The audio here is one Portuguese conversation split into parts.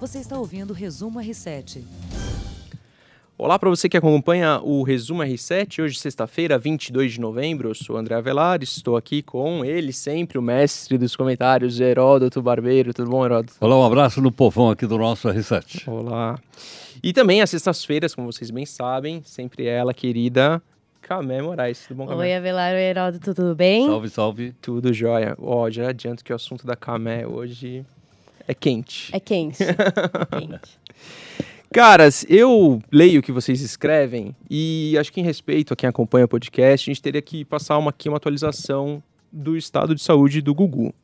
Você está ouvindo o Resumo R7. Olá para você que acompanha o Resumo R7, hoje sexta-feira, 22 de novembro, eu sou André Avelar, estou aqui com ele sempre, o mestre dos comentários, Heródoto Barbeiro, tudo bom Heródoto? Olá, um abraço no povão aqui do nosso R7. Olá. E também às sextas-feiras, como vocês bem sabem, sempre ela, querida Camé Moraes, tudo bom Camé? Oi Avelar, oi Heródoto, tudo bem? Salve, salve. Tudo jóia. Ó, já adianto que o assunto da Camé hoje é quente. É quente, é quente. Caras, eu leio o que vocês escrevem e acho que em respeito a quem acompanha o podcast, a gente teria que passar uma, aqui uma atualização do estado de saúde do Gugu.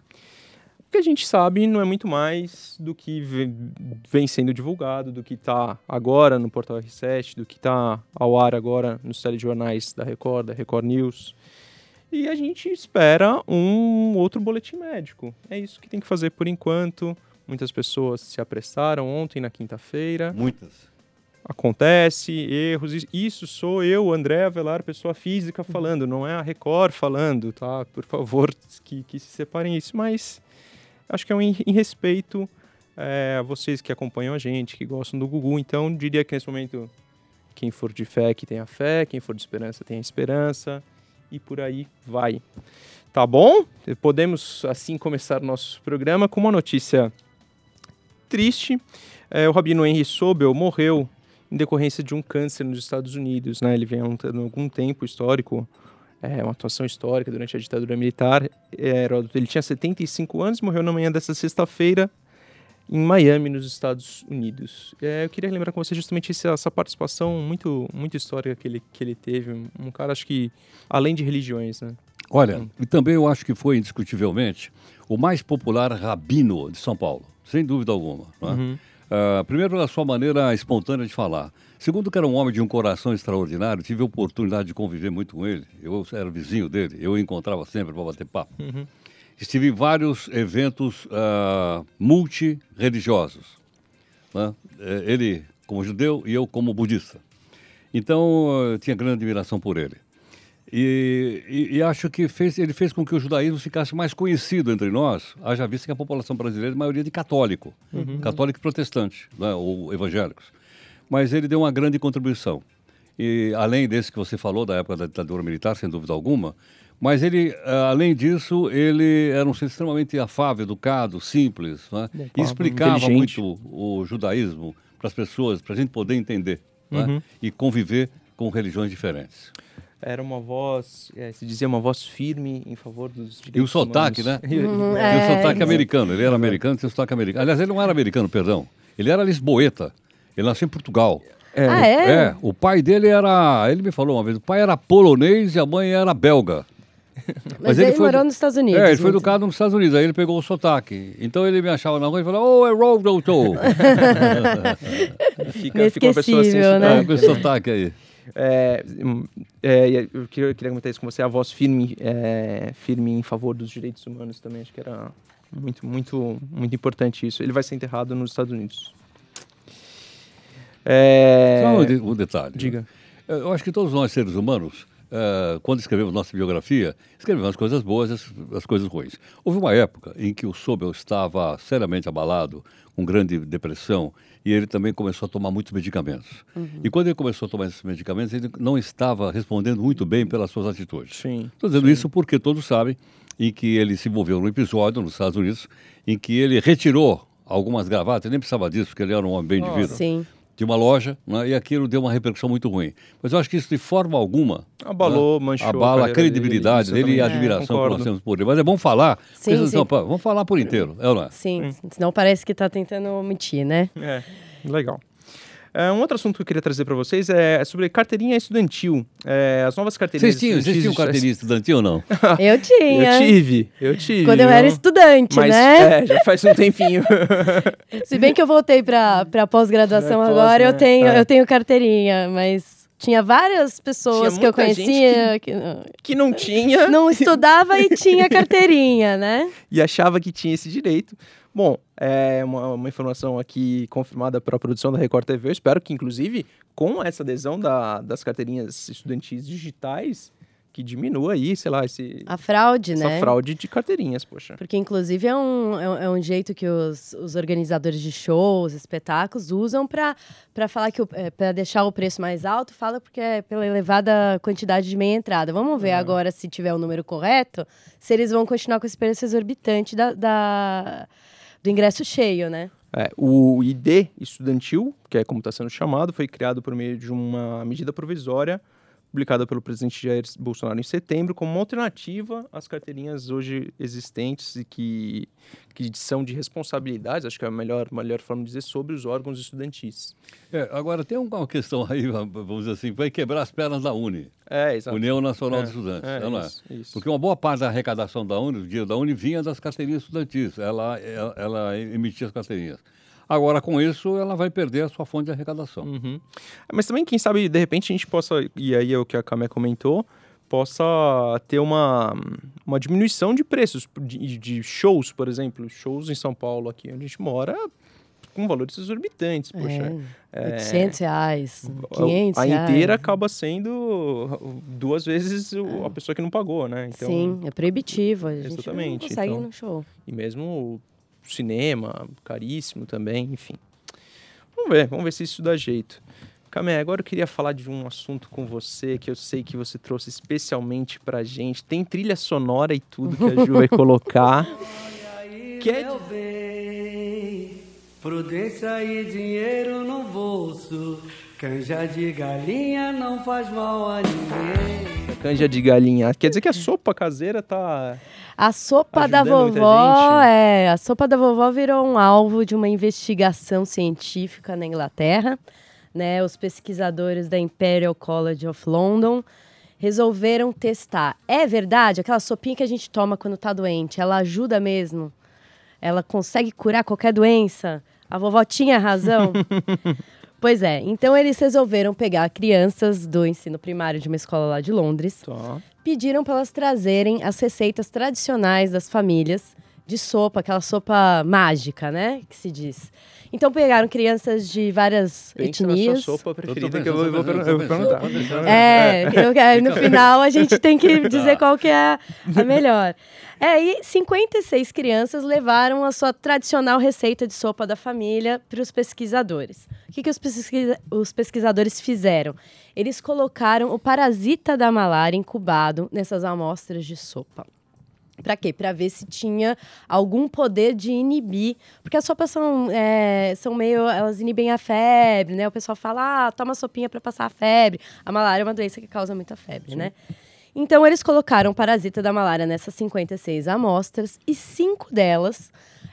O que a gente sabe não é muito mais do que vem sendo divulgado, do que está agora no Portal R7, do que está ao ar agora nos telejornais da Record, da Record News. E a gente espera um outro boletim médico. É isso que tem que fazer por enquanto. Muitas pessoas se apressaram ontem, na quinta-feira. Muitas. Acontece, erros. Isso sou eu, André Avelar, pessoa física, falando, não é a Record falando, tá? Por favor, que, que se separem isso. Mas acho que é um em, em respeito é, a vocês que acompanham a gente, que gostam do Gugu. Então, diria que nesse momento, quem for de fé, que tenha fé, quem for de esperança, tenha esperança. E por aí vai. Tá bom? Podemos assim começar nosso programa com uma notícia triste. É, o Rabino Henry Sobel morreu em decorrência de um câncer nos Estados Unidos. Né? Ele vem há um, algum tempo histórico, é, uma atuação histórica durante a ditadura militar. É, ele tinha 75 anos, morreu na manhã dessa sexta-feira em Miami, nos Estados Unidos. É, eu queria lembrar com você justamente essa, essa, participação muito, muito histórica que ele, que ele teve. Um cara, acho que, além de religiões, né? Olha, hum. e também eu acho que foi indiscutivelmente o mais popular rabino de São Paulo sem dúvida alguma. É? Uhum. Uh, primeiro, pela sua maneira espontânea de falar. Segundo, que era um homem de um coração extraordinário, tive a oportunidade de conviver muito com ele. Eu era vizinho dele, eu o encontrava sempre para bater papo. Uhum. Estive em vários eventos uh, multireligiosos. Né? Ele como judeu e eu como budista. Então, eu tinha grande admiração por ele. E, e, e, acho que fez, ele fez com que o judaísmo ficasse mais conhecido entre nós, haja vista que a população brasileira é maioria de católico, uhum. católico e protestante, né, ou evangélicos. Mas ele deu uma grande contribuição. E além desse que você falou, da época da ditadura militar, sem dúvida alguma, mas ele, ah, além disso, ele era um ser extremamente afável, educado, simples, né? e explicava muito o judaísmo para as pessoas, para a gente poder entender né? uhum. né? e conviver com religiões diferentes era uma voz, é, se dizia uma voz firme em favor dos direitos E o sotaque, humanos. né? Uhum, é, e o sotaque é, americano, ele era americano, tinha o sotaque americano. Aliás, ele não era americano, perdão. Ele era lisboeta. Ele nasceu em Portugal. É. Ah, é? É, o pai dele era, ele me falou uma vez, o pai era polonês e a mãe era belga. Mas, Mas ele, ele morou nos Estados Unidos. É, ele foi educado nos Estados Unidos, aí ele pegou o sotaque. Então ele me achava na rua e falou, oh, é Road fica, fica uma pessoa assim, né? com esse sotaque aí. É, é, eu queria, comentar isso com você, a voz firme, é, firme em favor dos direitos humanos também, acho que era muito, muito, muito importante isso. Ele vai ser enterrado nos Estados Unidos. É... Só um, detalhe. Diga. Eu acho que todos nós, seres humanos, uh, quando escrevemos nossa biografia, escrevemos as coisas boas e as, as, coisas ruins. Houve uma época em que o Sobel estava seriamente abalado, com grande depressão, e ele também começou a tomar muitos medicamentos. Uhum. E quando ele começou a tomar esses medicamentos, ele não estava respondendo muito bem pelas suas atitudes. Estou dizendo sim. isso porque todos sabem em que ele se envolveu num episódio nos Estados Unidos em que ele retirou algumas gravatas, ele nem precisava disso, porque ele era um homem bem oh, de vida. Sim de uma loja, né, e aquilo deu uma repercussão muito ruim. Mas eu acho que isso de forma alguma abalou, né, manchou abala a, a credibilidade dele, dele e a admiração é, que nós temos por ele. Mas é bom falar, sim, sim. Não, vamos falar por inteiro, é ou não é? Sim, sim. senão parece que está tentando mentir, né? É, legal. É, um outro assunto que eu queria trazer para vocês é sobre carteirinha estudantil. É, as novas carteirinhas Vocês tinham, vocês tinham carteirinha estudantil ou não? eu tinha. Eu tive, eu tive. Quando eu era estudante, mas, né? É, já faz um tempinho. Se bem que eu voltei para pós-graduação é agora, né? eu, tenho, é. eu tenho carteirinha, mas tinha várias pessoas tinha que eu conhecia que, que, que, não tinha. Não estudava e tinha carteirinha, né? E achava que tinha esse direito. Bom, é uma, uma, informação aqui confirmada pela produção da Record TV. Eu espero que, inclusive, com essa adesão da, das carteirinhas estudantis digitais, que diminua aí, sei lá, esse, a fraude, essa né? fraude de carteirinhas, poxa. Porque, inclusive, é um, é um é jeito que os, os organizadores de shows, espetáculos, usam para falar que é, para deixar o preço mais alto, fala porque é pela elevada quantidade de meia entrada. Vamos ver é. agora se tiver o número correto, se eles vão continuar com esse preço exorbitante da, da do ingresso cheio, né? É, o ID estudantil, que é como está sendo chamado, foi criado por meio de uma medida provisória publicada pelo presidente Jair Bolsonaro em setembro, como uma alternativa às carteirinhas hoje existentes e que, que são de responsabilidades, acho que é a melhor, melhor forma de dizer, sobre os órgãos estudantis. É, agora, tem uma questão aí, vamos dizer assim, vai quebrar as pernas da Uni. É, exato. União Nacional é, de Estudantes, é, não é? Isso, isso. Porque uma boa parte da arrecadação da Uni, do dia da Uni, vinha das carteirinhas estudantis. Ela, ela, ela emitia as carteirinhas. Agora, com isso, ela vai perder a sua fonte de arrecadação. Uhum. Mas também, quem sabe, de repente, a gente possa, e aí é o que a Camé comentou, possa ter uma, uma diminuição de preços de, de, shows, por exemplo. Shows em São Paulo, aqui onde a gente mora, com valores exorbitantes. Poxa, é, 800 reais, 500 A inteira acaba sendo duas vezes a pessoa que não pagou, né? Então, Sim, é proibitivo. A gente exatamente. não consegue então, ir no show. E mesmo cinema, caríssimo também, enfim. Vamos ver, vamos ver se isso dá jeito. Camé, agora eu queria falar de um assunto com você que eu sei que você trouxe especialmente pra gente. Tem trilha sonora e tudo que a Ju vai colocar. que é... Bem, prudência e dinheiro no bolso. Canja de galinha não faz mal a ninguém. Canja de galinha. Quer dizer que a sopa caseira tá a sopa da vovó, é, a sopa da vovó virou um alvo de uma investigação científica na Inglaterra, né? Os pesquisadores da Imperial College of London resolveram testar. É verdade, aquela sopinha que a gente toma quando tá doente, ela ajuda mesmo? Ela consegue curar qualquer doença? A vovó tinha razão? Pois é, então eles resolveram pegar crianças do ensino primário de uma escola lá de Londres, tá. pediram para elas trazerem as receitas tradicionais das famílias de sopa, aquela sopa mágica, né, que se diz. Então pegaram crianças de várias Pensa etnias. Na sua sopa preferida que eu vou, vou, vou perguntar. É, eu, no final a gente tem que dizer qual que é a melhor. É, e 56 crianças levaram a sua tradicional receita de sopa da família para os pesquisadores. O que, que os, pesquisa os pesquisadores fizeram? Eles colocaram o parasita da malária incubado nessas amostras de sopa. Para quê? Para ver se tinha algum poder de inibir. Porque as sopas são, é, são meio. Elas inibem a febre, né? O pessoal fala, ah, toma sopinha para passar a febre. A malária é uma doença que causa muita febre, Sim. né? Então, eles colocaram o parasita da malária nessas 56 amostras e cinco delas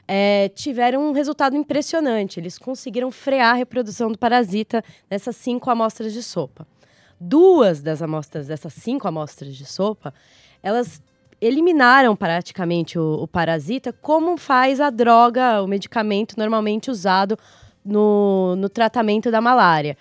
é, tiveram um resultado impressionante. Eles conseguiram frear a reprodução do parasita nessas cinco amostras de sopa. Duas das amostras, dessas cinco amostras de sopa, elas eliminaram praticamente o, o parasita, como faz a droga, o medicamento normalmente usado no, no tratamento da malária.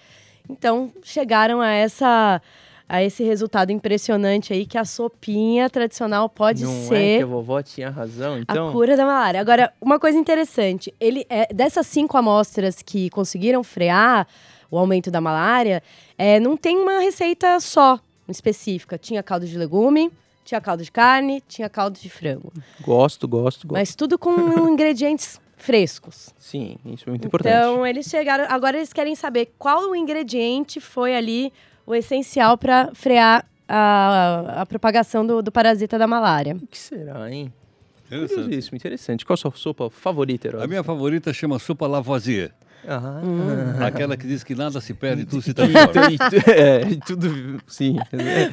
Então, chegaram a essa a esse resultado impressionante aí que a sopinha tradicional pode Não ser. É que a vovó tinha razão, então. A cura da malária. Agora, uma coisa interessante, ele é, dessas cinco amostras que conseguiram frear o aumento da malária, é, não tem uma receita só específica. Tinha caldo de legume, tinha caldo de carne, tinha caldo de frango. Gosto, gosto, gosto. Mas tudo com ingredientes frescos. Sim, isso é muito importante. Então, eles chegaram. Agora eles querem saber qual o ingrediente foi ali o essencial para frear a, a propagação do, do, parasita da malária. O que será, hein? Interessante. interessante. Qual a sua sopa favorita, Herói? A minha favorita chama sopa Lavoisier. Ah. Hum. Aquela que diz que nada se perde, tudo se transforma. é, tudo, sim.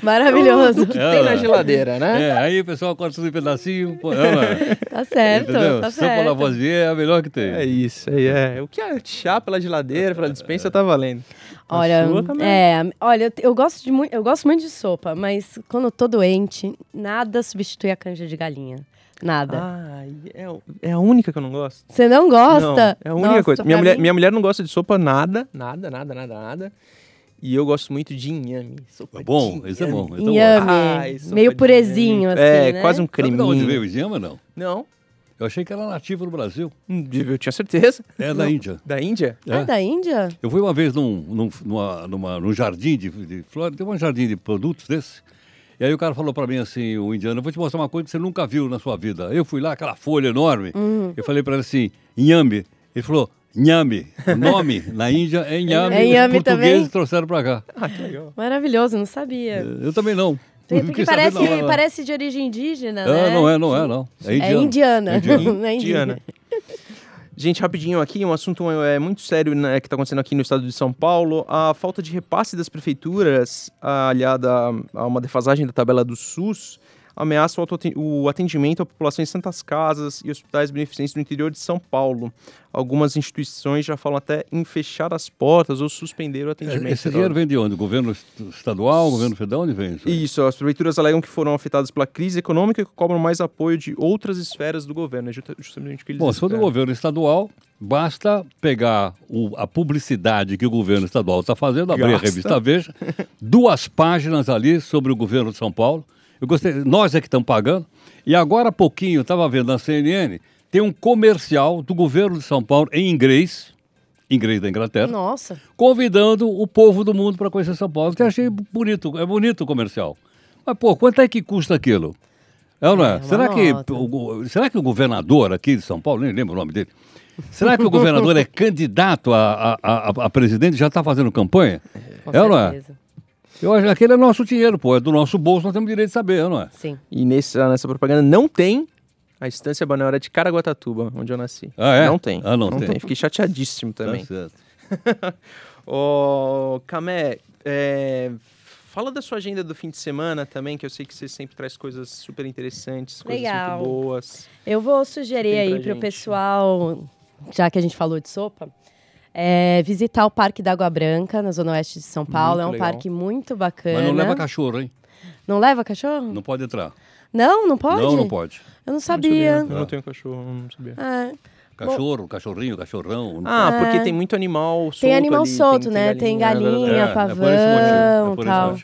Maravilhoso. O que tem na geladeira, né? É, aí o pessoal corta tudo em pedacinho. Pô, tá certo, Entendeu? tá Sopa certo. Lavoisier é a melhor que tem. É isso, é. é. O que é chá pela geladeira, pela dispensa, tá valendo. Olha, é, olha, eu gosto, de muito, eu gosto muito de sopa, mas quando eu tô doente, nada substitui a canja de galinha. Nada. Ah, é, é a única que eu não gosto. Você não gosta? Não, é a única Nossa, coisa. Minha mulher, minha mulher não gosta de sopa nada, nada, nada, nada, nada. E eu gosto muito de inhame. Sopa é bom, de isso é bom. Inhame. Ai, Meio purezinho, assim, É, né? quase um creminho. Sabe de onde veio o inhame, não? Não. Eu achei que era nativo no Brasil. Hum, eu tinha certeza. É não. da Índia. Da Índia? É. é da Índia? Eu fui uma vez num, num, numa, numa, num jardim de, de flores, tem um jardim de produtos desse, E aí o cara falou para mim assim, o indiano, eu vou te mostrar uma coisa que você nunca viu na sua vida. Eu fui lá, aquela folha enorme, Uhum. eu falei para ele assim, Nhame. Ele falou, Nhame. O nome na Índia é Nhame. É Inhame Os portugueses também? trouxeram para cá. Ah, que legal. Maravilhoso, não sabia. Eu também não. Porque parece, parece de origem indígena, Ah, né? não é, não é, não. É É indiana. É indiano. Não é indígena. Diana. Gente, rapidinho aqui, um assunto é, muito sério né, que está acontecendo aqui no estado de São Paulo. A falta de repasse das prefeituras, aliada a uma defasagem da tabela do SUS, ameaça o atendimento à população em santas casas e hospitais beneficentes no interior de São Paulo. Algumas instituições já falam até em fechar as portas ou suspender o atendimento. Esse dinheiro vem de onde? Governo est- estadual, governo federal, onde vem isso? Isso, as prefeituras alegam que foram afetadas pela crise econômica e que cobram mais apoio de outras esferas do governo. É justa- justamente o que eles Bom, se for do governo estadual, basta pegar o- a publicidade que o governo estadual está fazendo, abrir a Gasta. revista Veja, duas páginas ali sobre o governo de São Paulo. Eu gostei, nós é que estamos pagando. E agora há pouquinho, eu estava vendo na CNN, tem um comercial do governo de São Paulo em inglês, inglês da Inglaterra, Nossa. convidando o povo do mundo para conhecer São Paulo. Que eu achei bonito, é bonito o comercial. Mas, pô, quanto é que custa aquilo? É ou não é? É, será, que, o, será que o governador aqui de São Paulo, nem lembro o nome dele, será que o governador é candidato a, a, a, a presidente e já está fazendo campanha? Com é ou não é? Eu acho que aquele é nosso dinheiro, pô, é do nosso bolso, nós temos direito de saber, não é? Sim. E nessa, nessa propaganda não tem a estância balneária de Caraguatatuba, onde eu nasci. Ah, é? Não tem. Ah, não tem. Fiquei chateadíssimo também. Tá certo. Ô, Camé, é, fala da sua agenda do fim de semana também, que eu sei que você sempre traz coisas super interessantes, coisas Legal. muito boas. Eu vou sugerir Tem aí pro gente. pessoal, já que a gente falou de sopa, é, visitar o Parque da Água Branca, na Zona Oeste de São Paulo. Muito é um legal. parque muito bacana. Mas não leva cachorro, hein? Não leva cachorro? Não pode entrar. Não, não pode? Não, não pode. Eu não sabia. Eu não tenho cachorro, não sabia. Ah, Cachorro, cachorrinho, cachorrão. não Ah, porque É. tem muito animal solto Tem animal ali, solto, né? Tem galinha, é, pavão, é. É por tal.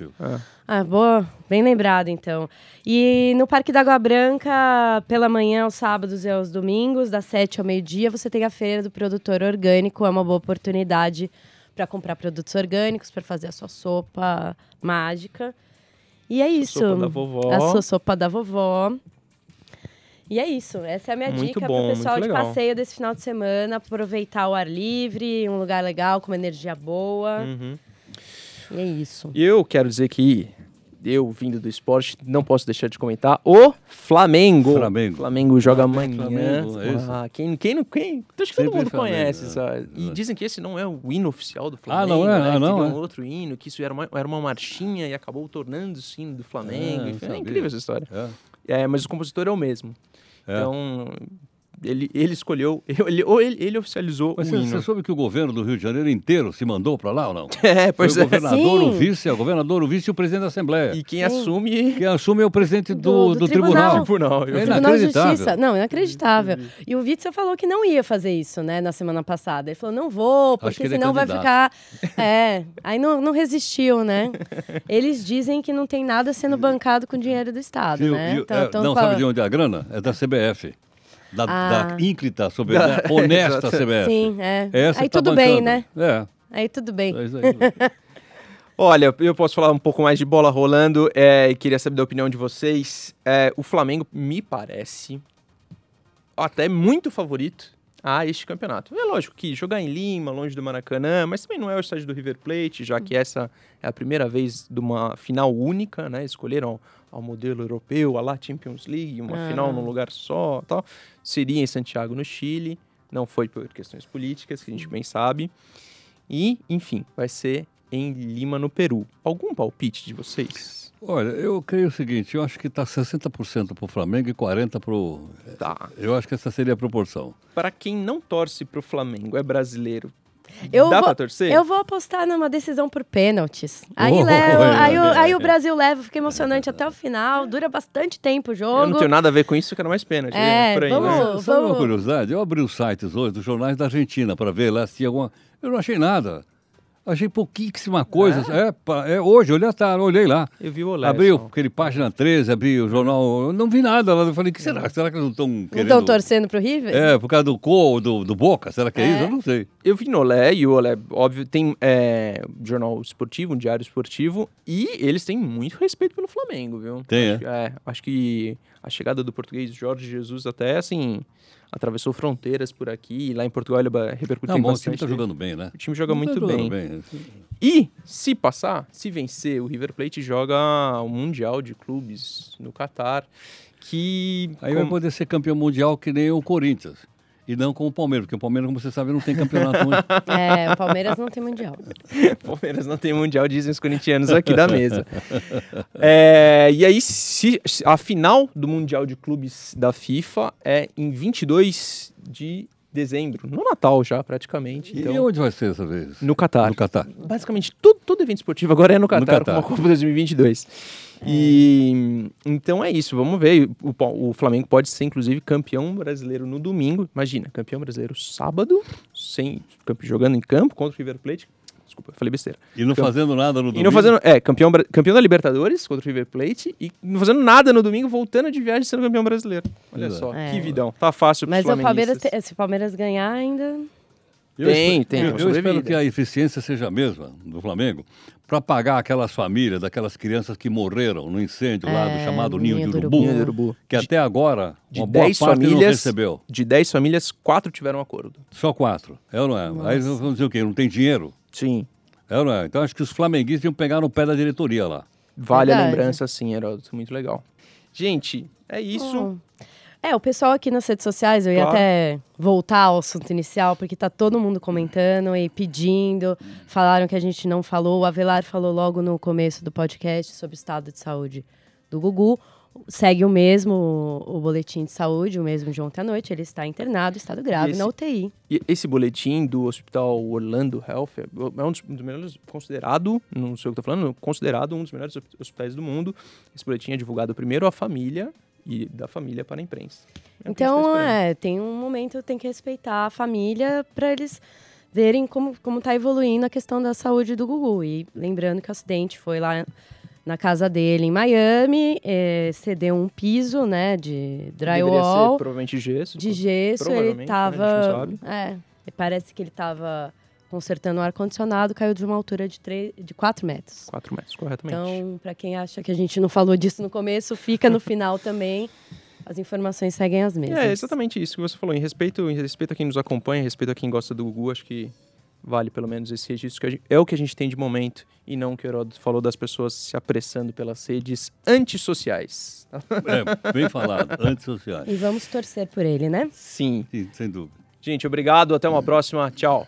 Ah, boa. Bem lembrado, então. E no Parque da Água Branca, pela manhã, aos sábados e aos domingos, das 7 ao meio-dia, você tem a Feira do Produtor Orgânico. É uma boa oportunidade para comprar produtos orgânicos, para fazer a sua sopa mágica. E é isso. sopa da vovó. A sua sopa da vovó. E é isso. Essa é a minha Muito dica bom, para o pessoal de legal. passeio desse final de semana. Aproveitar o ar livre, um lugar legal, com uma energia boa. Uhum. E é isso. E eu quero dizer que eu, vindo do esporte, não posso deixar de comentar o Flamengo. Flamengo. Flamengo joga Flamengo, amanhã. Flamengo, é isso. Ah, quem, quem não. Quem, acho que todo Sempre mundo Flamengo, conhece. é. sabe? E É. dizem que esse não é o hino oficial do Ah, Flamengo. não é? né? Ah, não, é? um outro hino, que isso era uma, era uma marchinha e acabou tornando-se o hino do Flamengo. Ah, é sabia. incrível essa história. É. É, mas o compositor é o mesmo. É. Então, ele, ele escolheu, ele, ou ele, ele oficializou Mas o você, hino. você soube que o governo do Rio de Janeiro inteiro se mandou para lá ou não? É, pois Foi é. o governador, o Sim. vice, o governador, o vice e o presidente da Assembleia. E quem Sim. assume Quem assume é o presidente do, Do- do, do tribunal. tribunal. tribunal. É Eu- Tribunal de inacreditável. Justiça. Não, inacreditável. E o Witzel falou que não ia fazer isso, né, na semana passada. Ele falou, não vou, porque é senão vai candidato. ficar... É, aí não, não resistiu, né? Eles dizem que não tem nada sendo bancado com dinheiro do Estado, Viu? né? E- Então, é, não, sabe de onde é a grana? É da CBF. Da, Ah. da ínclita, sobre, da honesta. CBF. Sim, é. Essa aí que tá tudo bem, bancando. né? É, Aí tudo bem. é isso aí. Olha, eu posso falar um pouco mais de bola rolando é, e queria saber da opinião de vocês. É, o Flamengo me parece até muito favorito a este campeonato. É lógico que jogar em Lima, longe do Maracanã, mas também não é o estádio do River Plate, já que essa é a primeira vez de uma final única, né? Escolheram ao modelo europeu, a lá Champions League, uma Ah. final num lugar só, tal. Seria em Santiago, no Chile. Não foi por questões políticas, que a gente bem sabe. E, enfim, vai ser em Lima, no Peru. Algum palpite de vocês? Olha, eu creio o seguinte, eu acho que está 60% para o Flamengo e 40% para o... Tá. Eu acho que essa seria a proporção. Para quem não torce pro Flamengo, é brasileiro. Eu Dá vou, pra torcer? Eu vou apostar numa decisão por pênaltis. Aí, Oh, leva, é, aí, o, é, aí é. o Brasil leva, fica emocionante até o final, dura bastante tempo o jogo. Eu não tenho nada a ver com isso, eu quero mais pênalti. É, por aí, vamos- né? Sabe uma vamos- curiosidade? Eu abri os sites hoje dos jornais da Argentina para ver lá se tinha alguma... Eu não achei nada. Achei pouquíssima coisa. É, pá, é hoje, olhei, tá, olhei lá. Eu vi o Olé. Abri só. aquele página 13, abri o jornal. eu Não vi nada lá. Eu falei, que será? Será que eles não estão Não querendo. estão torcendo pro River? É, por causa do Co, do, do Boca? Será que é, É. isso? Eu não sei. Eu vi no Olé, e o Olé, óbvio, tem é, um jornal esportivo, um diário esportivo, e eles têm muito respeito pelo Flamengo, viu? Tem, acho, é? Acho que a chegada do português Jorge Jesus até, assim, atravessou fronteiras por aqui, e lá em Portugal ele repercutiu Não, o time bastante. tá jogando bem, né? O time joga Tá muito jogando bem. E, se passar, se vencer, o River Plate joga o Mundial de Clubes no Catar, que... Aí com- vai poder ser campeão mundial que nem o Corinthians. E não como o Palmeiras, porque o Palmeiras, como você sabe, não tem campeonato. É, o Palmeiras não tem mundial. Palmeiras não tem mundial, dizem os corintianos aqui da mesa. É, e aí, se, a final do Mundial de Clubes da FIFA é em 22 de dezembro, no Natal já, praticamente. E Então, onde vai ser essa vez? no Catar. No Catar. Basicamente, todo, todo evento esportivo agora é no Catar, Catar. com a Copa 2022. E então é isso, vamos ver. O, o Flamengo pode ser, inclusive, campeão brasileiro no domingo. Imagina, campeão brasileiro sábado, sem, jogando em campo contra o River Plate. Desculpa, eu falei besteira. E não Camp- fazendo nada no E domingo. não fazendo. É, campeão, campeão da Libertadores contra o River Plate e não fazendo nada no domingo, voltando de viagem sendo campeão brasileiro. Olha Exato. só, É. que vidão. Tá fácil Mas o Palmeiras, te- se o Palmeiras ganhar, ainda. Eu Tem, espero- tem, Eu, eu espero que a eficiência seja a mesma do Flamengo para pagar aquelas famílias, daquelas crianças que morreram no incêndio lá do É, chamado Ninho Ninho de Urubu, Ninho Urubu. que até agora De uma boa 10 parte não famílias, recebeu. de 10 famílias, 4 tiveram acordo. Só quatro. É ou não é? Aí vamos dizer o quê? Não tem dinheiro? Sim. É ou não é? Então acho que os flamenguistas iam pegar no pé da diretoria lá. Vale a Verdade. lembrança, sim, Heródoto. Muito legal. Gente, é isso. Oh. É, o pessoal aqui nas redes sociais, eu ia Claro. até voltar ao assunto inicial, porque tá todo mundo comentando e pedindo. Falaram que a gente não falou. O Avelar falou logo no começo do podcast sobre o estado de saúde do Gugu. Segue o mesmo o, o boletim de saúde, o mesmo de ontem à noite. Ele está internado, estado grave, esse- na UTI. E esse boletim do Hospital Orlando Health é é um dos, um dos melhores, considerado, não sei o que tô falando, considerado um dos melhores hosp- hospitais do mundo. Esse boletim é divulgado primeiro à família e da família para a imprensa. É tá Então, esperando. é, tem um momento, tem que respeitar a família para eles verem como, como tá evoluindo a questão da saúde do Gugu. E lembrando que o acidente foi lá na casa dele em Miami, eh, cedeu um piso, né, de Deveria ser drywall, provavelmente gesso. de gesso, ele provavelmente, né. É, parece que ele tava consertando o ar-condicionado, caiu de uma altura de, 3, de 4 metros. 4 metros, corretamente. Então, para quem acha que a gente não falou disso no começo, fica no final também. As informações seguem as mesmas. É exatamente isso que você falou. Em respeito, em respeito a quem nos acompanha, em respeito a quem gosta do Gugu, acho que vale pelo menos esse registro. Que gente- é o que a gente tem de momento e não o que o Heródoto falou das pessoas se apressando pelas redes antissociais. É, bem falado, antissociais. E vamos torcer por ele, né? Sim. Sim, sem dúvida. Gente, obrigado. Até uma próxima. Tchau.